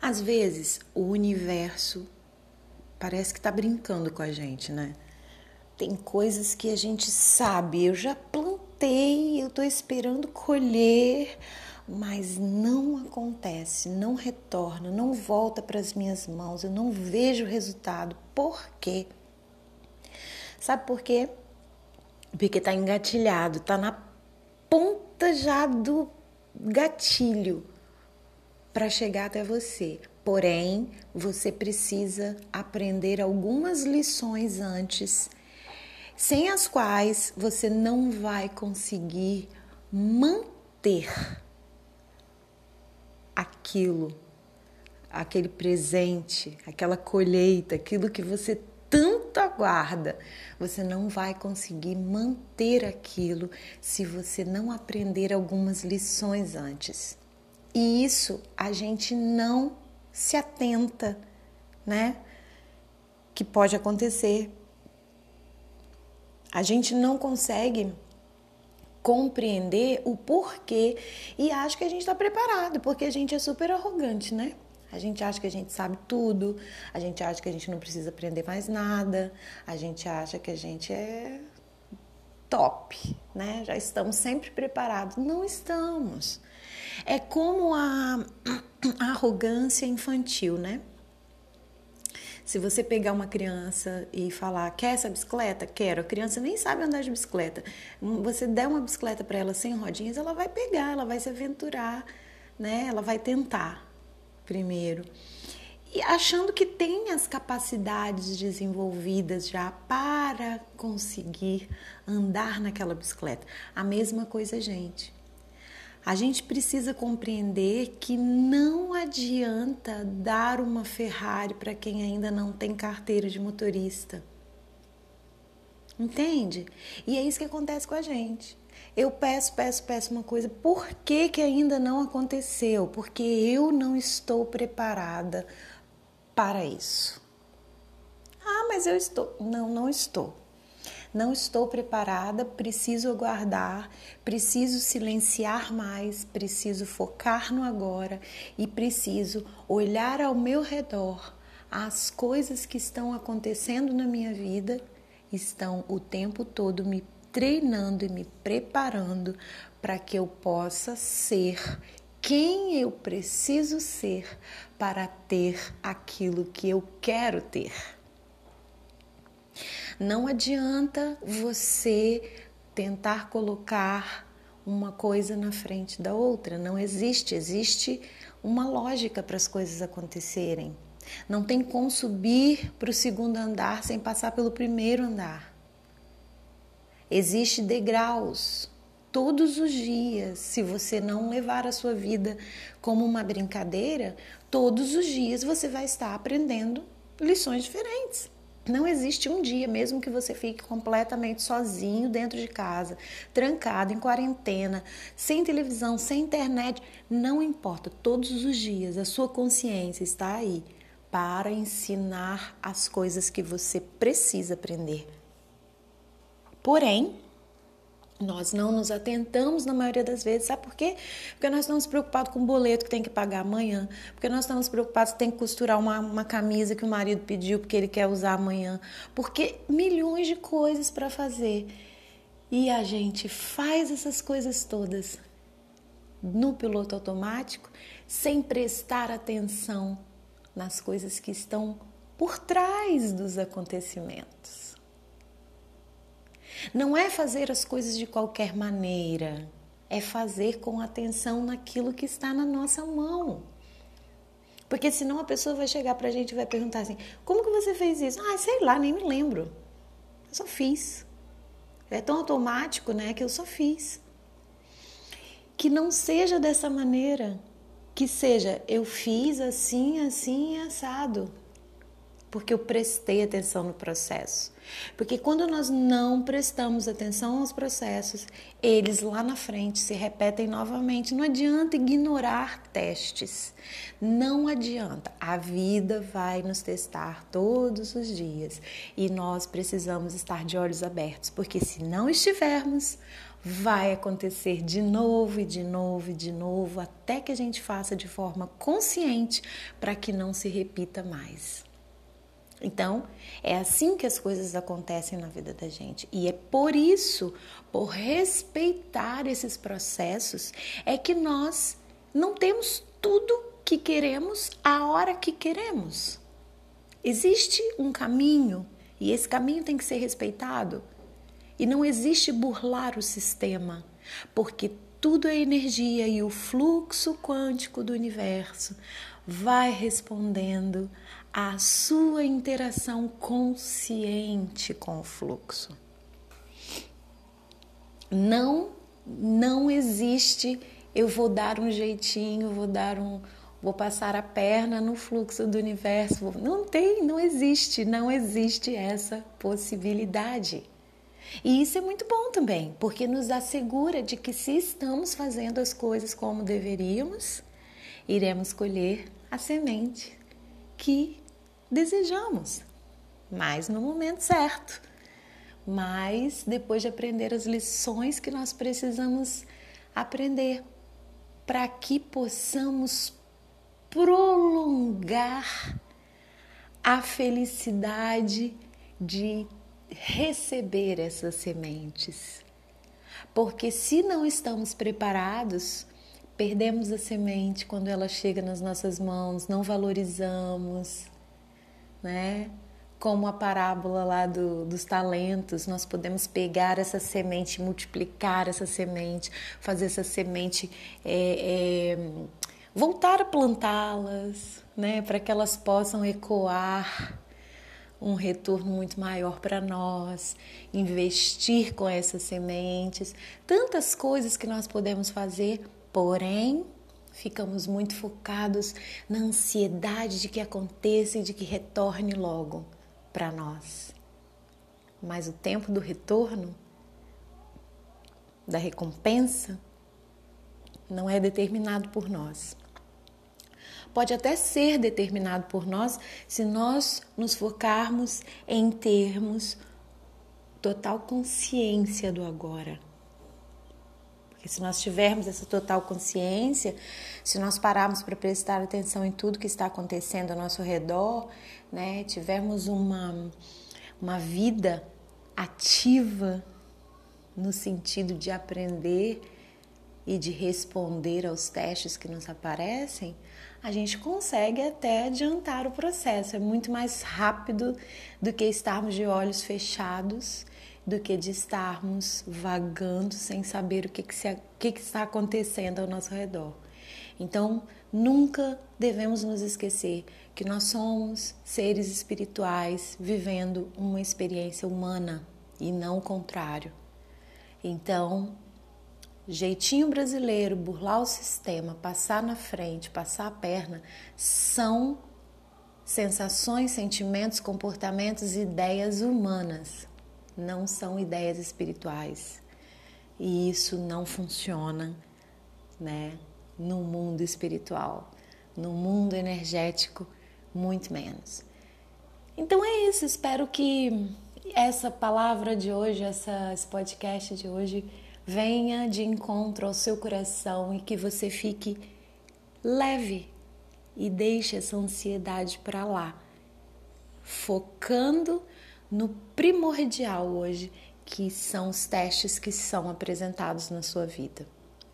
Às vezes, o universo parece que está brincando com a gente, né? Tem coisas que a gente sabe, eu já plantei, eu estou esperando colher, mas não acontece, não retorna, não volta para as minhas mãos, eu não vejo resultado. Por quê? Sabe por quê? Porque está engatilhado, está na ponta já do gatilho para chegar até você. Porém, você precisa aprender algumas lições antes sem as quais você não vai conseguir manter aquilo, aquele presente, aquela colheita, aquilo que você tanto aguarda. Você não vai conseguir manter aquilo se você não aprender algumas lições antes. E isso a gente não se atenta, né? Que pode acontecer a gente não consegue compreender o porquê e acha que a gente está preparado, porque a gente é super arrogante, né? A gente acha que a gente sabe tudo, a gente acha que a gente não precisa aprender mais nada, a gente acha que a gente é top, né? Já estamos sempre preparados. Não estamos. É como a, a arrogância infantil, né? Se você pegar uma criança e falar, quer essa bicicleta? Quero. A criança nem sabe andar de bicicleta. Você der uma bicicleta para ela sem rodinhas, ela vai pegar, ela vai se aventurar, né? Ela vai tentar primeiro. E achando que tem as capacidades desenvolvidas já para conseguir andar naquela bicicleta. A mesma coisa, gente. A gente precisa compreender que não adianta dar uma Ferrari para quem ainda não tem carteira de motorista. Entende? E é isso que acontece com a gente. Eu peço, peço, peço uma coisa, por que, que ainda não aconteceu? Porque eu não estou preparada para isso. Ah, mas eu estou. Não, não estou não estou preparada, preciso aguardar, preciso silenciar mais, preciso focar no agora e preciso olhar ao meu redor. As coisas que estão acontecendo na minha vida estão o tempo todo me treinando e me preparando para que eu possa ser quem eu preciso ser para ter aquilo que eu quero ter. Não adianta você tentar colocar uma coisa na frente da outra. Não existe. Existe uma lógica para as coisas acontecerem. Não tem como subir para o segundo andar sem passar pelo primeiro andar. Existe degraus todos os dias. Se você não levar a sua vida como uma brincadeira, todos os dias você vai estar aprendendo lições diferentes. Não existe um dia, mesmo que você fique completamente sozinho dentro de casa, trancado, em quarentena, sem televisão, sem internet, não importa, todos os dias a sua consciência está aí para ensinar as coisas que você precisa aprender. Porém, nós não nos atentamos na maioria das vezes, sabe por quê? Porque nós estamos preocupados com o boleto que tem que pagar amanhã, porque nós estamos preocupados que tem que costurar uma, uma camisa que o marido pediu porque ele quer usar amanhã, porque milhões de coisas para fazer. E a gente faz essas coisas todas no piloto automático, sem prestar atenção nas coisas que estão por trás dos acontecimentos. Não é fazer as coisas de qualquer maneira, é fazer com atenção naquilo que está na nossa mão. Porque senão a pessoa vai chegar para a gente e vai perguntar assim: como que você fez isso? Ah, sei lá, nem me lembro. Eu só fiz. É tão automático, né, que eu só fiz. Que não seja dessa maneira. Que seja, eu fiz assim, assim, assado. Porque eu prestei atenção no processo. Porque quando nós não prestamos atenção aos processos, eles lá na frente se repetem novamente. Não adianta ignorar testes. Não adianta. A vida vai nos testar todos os dias e nós precisamos estar de olhos abertos, porque se não estivermos, vai acontecer de novo e de novo e de novo até que a gente faça de forma consciente para que não se repita mais. Então, é assim que as coisas acontecem na vida da gente. E é por isso, por respeitar esses processos, é que nós não temos tudo que queremos a hora que queremos. Existe um caminho e esse caminho tem que ser respeitado. E não existe burlar o sistema, porque tudo é energia e o fluxo quântico do universo vai respondendo à sua interação consciente com o fluxo. Não, não existe eu vou dar um jeitinho, vou dar um, vou passar a perna no fluxo do universo. Não tem, não existe, não existe essa possibilidade. E isso é muito bom também, porque nos assegura de que se estamos fazendo as coisas como deveríamos, iremos colher a semente que desejamos, mas no momento certo. Mas depois de aprender as lições que nós precisamos aprender para que possamos prolongar a felicidade de receber essas sementes. Porque se não estamos preparados, Perdemos a semente quando ela chega nas nossas mãos, não valorizamos, né? Como a parábola lá do, dos talentos, nós podemos pegar essa semente, multiplicar essa semente, fazer essa semente é, é, voltar a plantá-las, né? Para que elas possam ecoar um retorno muito maior para nós, investir com essas sementes, tantas coisas que nós podemos fazer Porém, ficamos muito focados na ansiedade de que aconteça e de que retorne logo para nós. Mas o tempo do retorno, da recompensa, não é determinado por nós. Pode até ser determinado por nós se nós nos focarmos em termos total consciência do agora porque se nós tivermos essa total consciência, se nós pararmos para prestar atenção em tudo que está acontecendo ao nosso redor, né, tivermos uma, uma vida ativa no sentido de aprender e de responder aos testes que nos aparecem, a gente consegue até adiantar o processo. É muito mais rápido do que estarmos de olhos fechados do que de estarmos vagando sem saber o que, que, se, que, que está acontecendo ao nosso redor. Então, nunca devemos nos esquecer que nós somos seres espirituais vivendo uma experiência humana e não o contrário. Então, jeitinho brasileiro, burlar o sistema, passar na frente, passar a perna, são sensações, sentimentos, comportamentos, ideias humanas não são ideias espirituais. E isso não funciona, né, no mundo espiritual, no mundo energético, muito menos. Então é isso, espero que essa palavra de hoje, essa, esse podcast de hoje venha de encontro ao seu coração e que você fique leve e deixe essa ansiedade para lá, focando no primordial hoje, que são os testes que são apresentados na sua vida.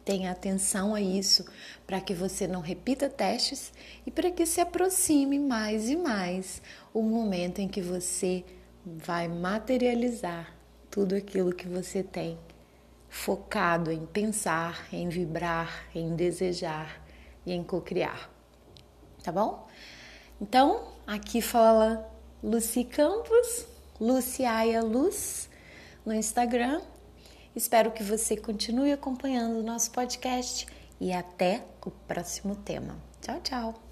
Tenha atenção a isso para que você não repita testes e para que se aproxime mais e mais o momento em que você vai materializar tudo aquilo que você tem focado em pensar, em vibrar, em desejar e em cocriar. Tá bom? Então, aqui fala Lucy Campos Luciaia Luz no Instagram. Espero que você continue acompanhando o nosso podcast e até o próximo tema. Tchau, tchau!